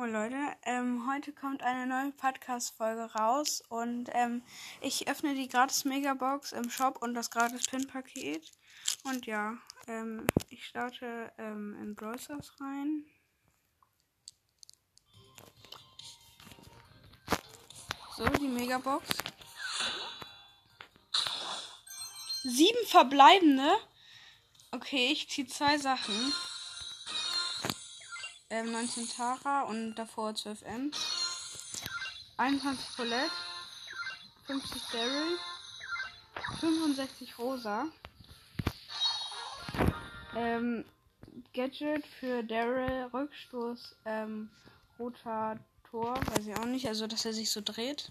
Oh Leute, ähm, heute kommt eine neue Podcast-Folge raus und ähm, ich öffne die gratis Megabox im Shop und das gratis Pin-Paket. Und ja, ähm, ich starte ähm, in Brawl Stars rein. So, die Megabox. Sieben verbleibende. Okay, ich ziehe zwei Sachen ähm, 19 Tara und davor 12 M. 21 Colette, 50 Daryl, 65 Rosa. Ähm, Gadget für Daryl, Rückstoß, ähm, roter Tor, weiß ich auch nicht, also dass er sich so dreht.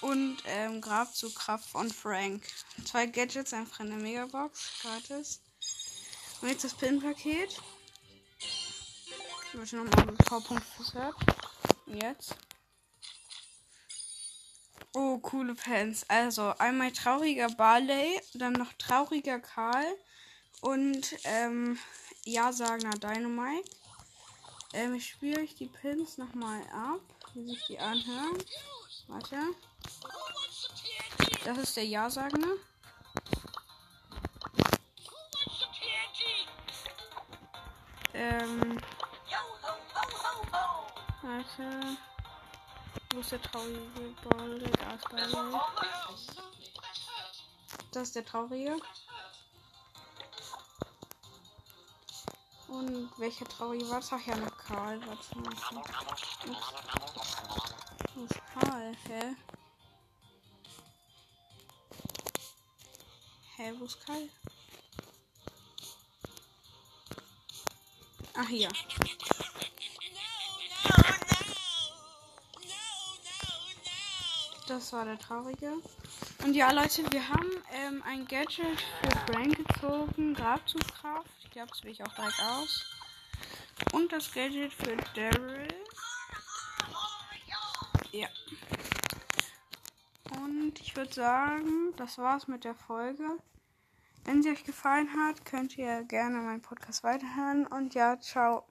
Und ähm, Grabzugkraft von Frank. Zwei Gadgets, einfach in der Megabox, gratis. Und jetzt das Pin-Paket. Ich möchte nochmal einen Powerpunkt fürs. Jetzt. Oh, coole Pants. Also, einmal trauriger Barley, dann noch trauriger Karl und ähm, Ja-sagender Dynamite. Ähm, ich spiele euch die Pins nochmal ab, wie sich die anhören. Warte. Das ist der Ja-sagende. Ähm, Warte. Wo ist der traurige Ball? Da ist Ball. Das ist der traurige. Und welcher traurige war das? Ach ja, noch Karl. Warte mal. Wo ist Karl? Hä? Hä, wo ist Karl? Ach, hier. Das war der traurige. Und ja, Leute, wir haben ähm, ein Gadget für Frank gezogen. Grabzugkraft. Ich glaube, das will ich auch direkt aus. Und das Gadget für Daryl. Ja. Und ich würde sagen, das war's mit der Folge. Wenn sie euch gefallen hat, könnt ihr gerne meinen Podcast weiterhören. Und ja, ciao.